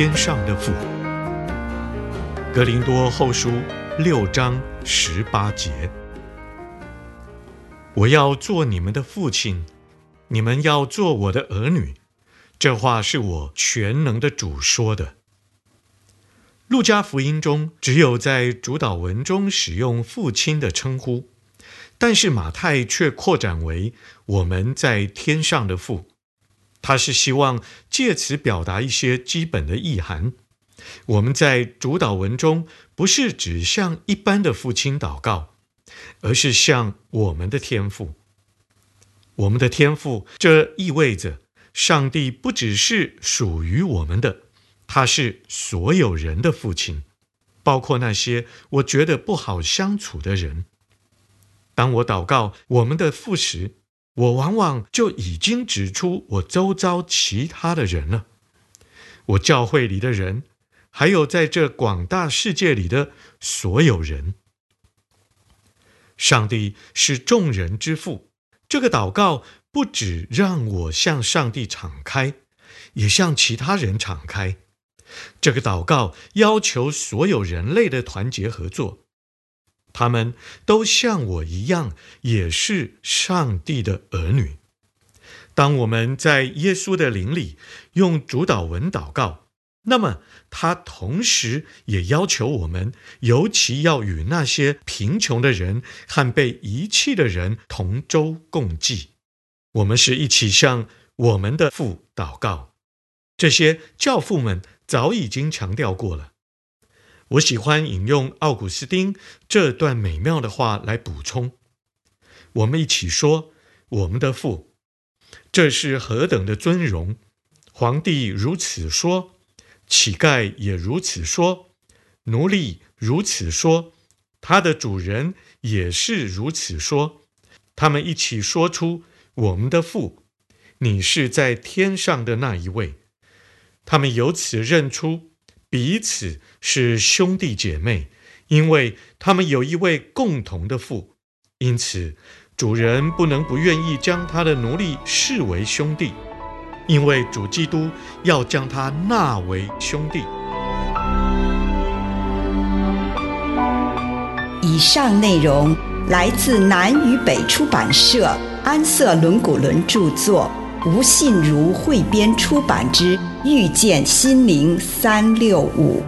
天上的父，格林多后书六章十八节，我要做你们的父亲，你们要做我的儿女。这话是我全能的主说的。路加福音中只有在主祷文中使用父亲的称呼，但是马太却扩展为我们在天上的父。他是希望借此表达一些基本的意涵。我们在主祷文中不是只向一般的父亲祷告，而是向我们的天父。我们的天父，这意味着上帝不只是属于我们的，他是所有人的父亲，包括那些我觉得不好相处的人。当我祷告我们的父时，我往往就已经指出我周遭其他的人了，我教会里的人，还有在这广大世界里的所有人。上帝是众人之父，这个祷告不只让我向上帝敞开，也向其他人敞开。这个祷告要求所有人类的团结合作。他们都像我一样，也是上帝的儿女。当我们在耶稣的灵里用主祷文祷告，那么他同时也要求我们，尤其要与那些贫穷的人和被遗弃的人同舟共济。我们是一起向我们的父祷告。这些教父们早已经强调过了。我喜欢引用奥古斯丁这段美妙的话来补充。我们一起说：“我们的父，这是何等的尊荣！皇帝如此说，乞丐也如此说，奴隶如此说，他的主人也是如此说。他们一起说出：‘我们的父，你是在天上的那一位。’他们由此认出。”彼此是兄弟姐妹，因为他们有一位共同的父，因此主人不能不愿意将他的奴隶视为兄弟，因为主基督要将他纳为兄弟。以上内容来自南与北出版社安瑟伦古伦著作，吴信如汇编出版之。遇见心灵三六五。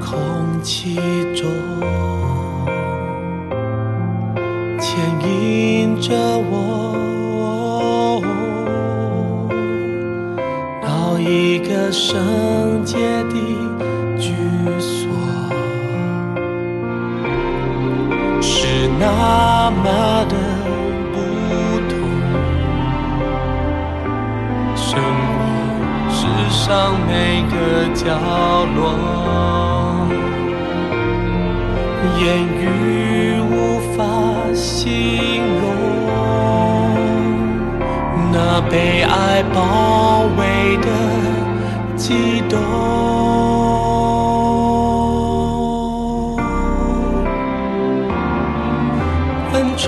空气中，牵引着我到一个圣洁的居所，是那么的不同，生活世。上每个角落，言语无法形容，那被爱包围的悸动，恩宠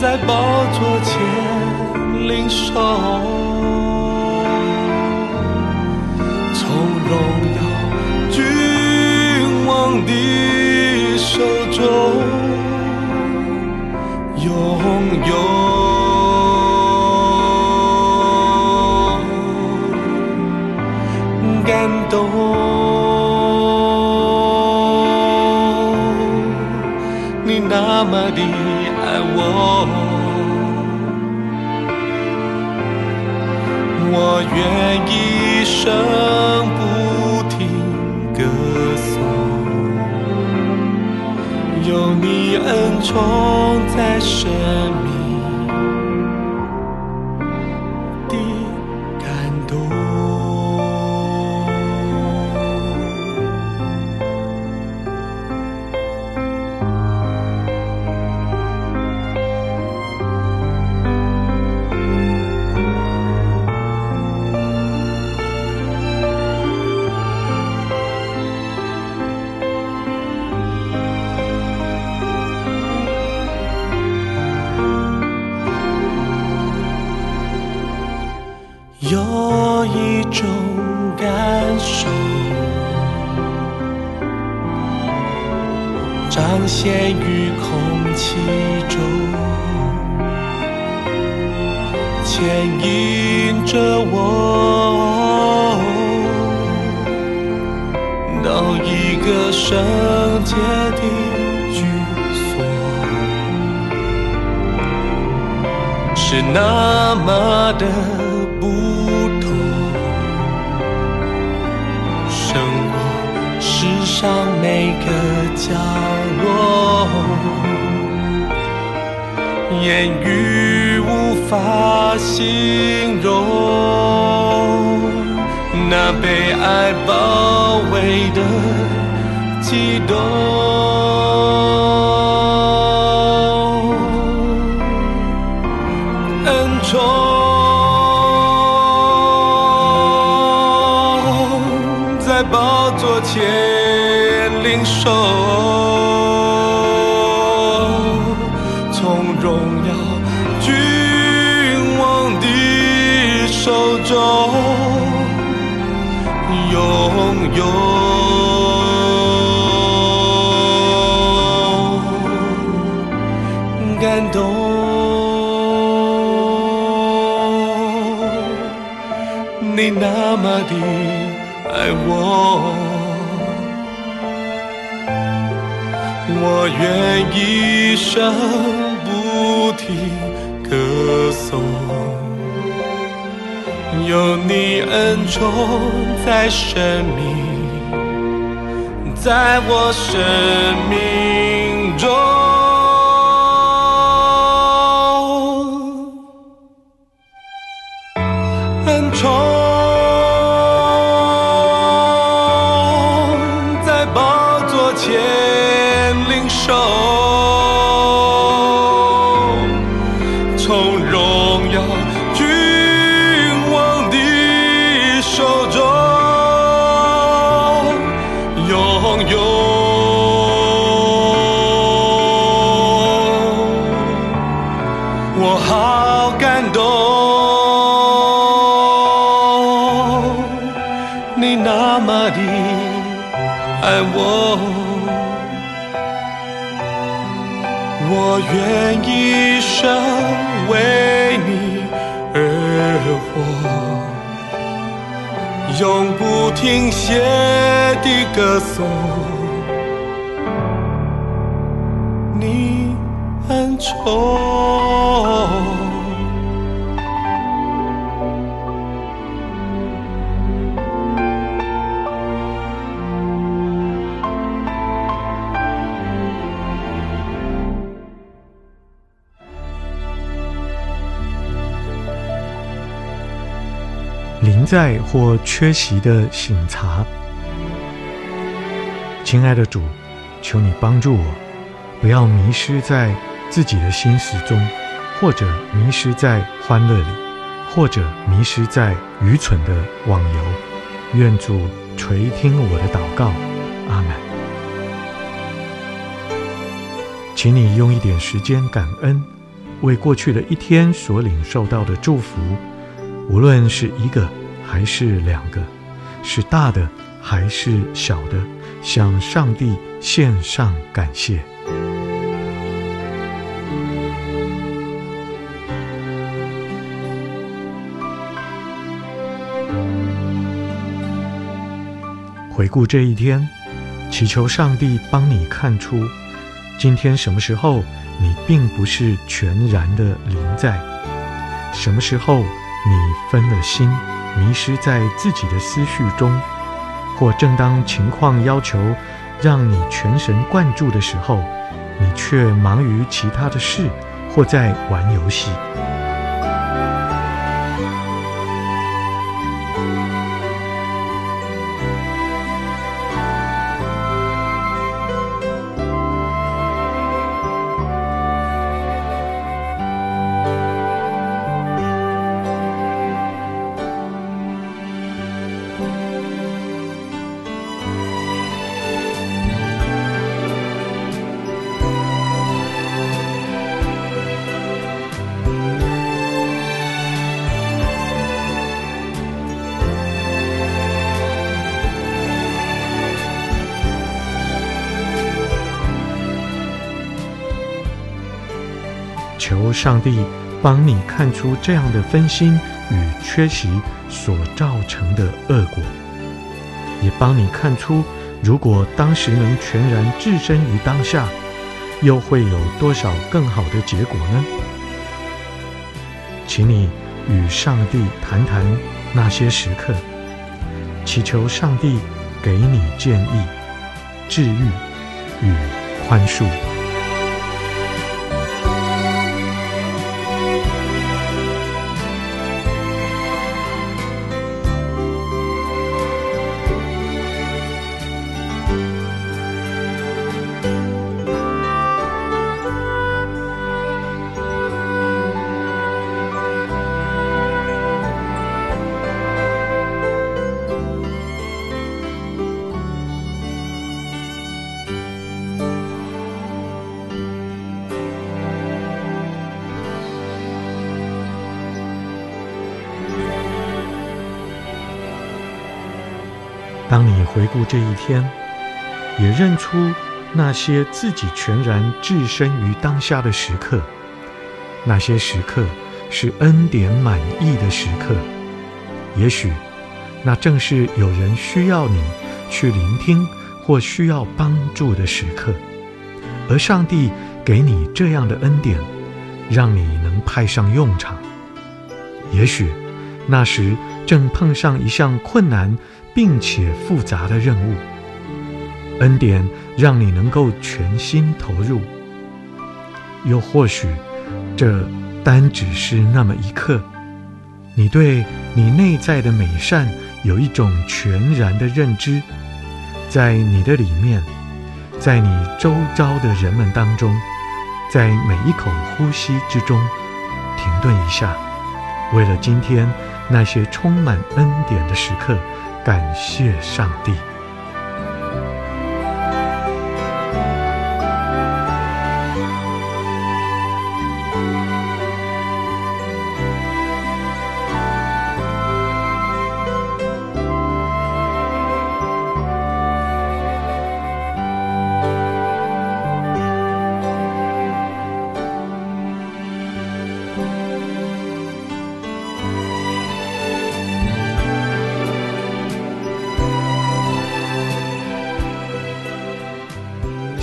在宝座前领受。的手中拥有感动，你。那么的爱我，我愿一生不重在身旁。牵引着我到一个圣洁的居所，是那么的不同，生活世。上每个角落，言语无法形容那被爱包围的悸动，中拥有感动，你那么的。爱我，我愿一生不停歌颂，有你恩宠在生命，在我生命中。永不停歇的歌颂你恩宠。临在或缺席的醒察，亲爱的主，求你帮助我，不要迷失在自己的心思中，或者迷失在欢乐里，或者迷失在愚蠢的网游。愿主垂听我的祷告，阿门。请你用一点时间感恩，为过去的一天所领受到的祝福，无论是一个还是两个，是大的还是小的，向上帝献上感谢。回顾这一天，祈求上帝帮你看出，今天什么时候你并不是全然的临在，什么时候你分了心，迷失在自己的思绪中，或正当情况要求让你全神贯注的时候，你却忙于其他的事，或在玩游戏。上帝帮你看出这样的分心与缺席所造成的恶果，也帮你看出，如果当时能全然置身于当下，又会有多少更好的结果呢？请你与上帝谈谈那些时刻，祈求上帝给你建议、治愈与宽恕。当你回顾这一天，也认出那些自己全然置身于当下的时刻，那些时刻是恩典满溢的时刻。也许，那正是有人需要你去聆听或需要帮助的时刻，而上帝给你这样的恩典，让你能派上用场。也许，那时正碰上一项困难。并且复杂的任务，恩典让你能够全心投入。又或许，这单只是那么一刻，你对你内在的美善有一种全然的认知，在你的里面，在你周遭的人们当中，在每一口呼吸之中，停顿一下，为了今天那些充满恩典的时刻。感谢上帝。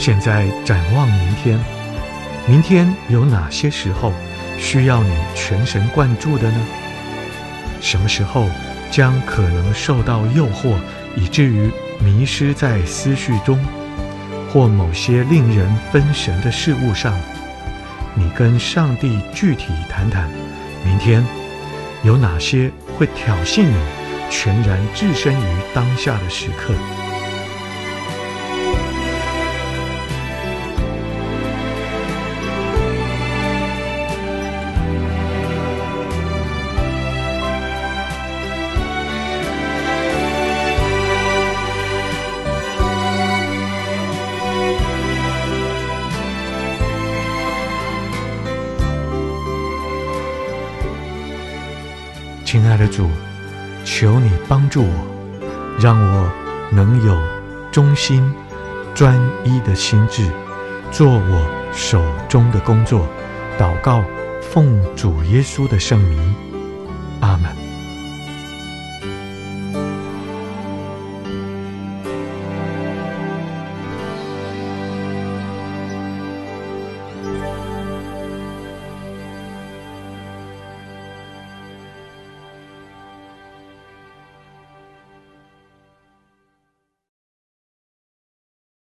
现在展望明天，明天有哪些时候需要你全神贯注的呢？什么时候将可能受到诱惑，以至于迷失在思绪中，或某些令人分神的事物上？你跟上帝具体谈谈，明天有哪些会挑衅你全然置身于当下的时刻？亲爱的主，求你帮助我，让我能有忠心、专一的心志，做我手中的工作。祷告，奉主耶稣的圣名，阿门。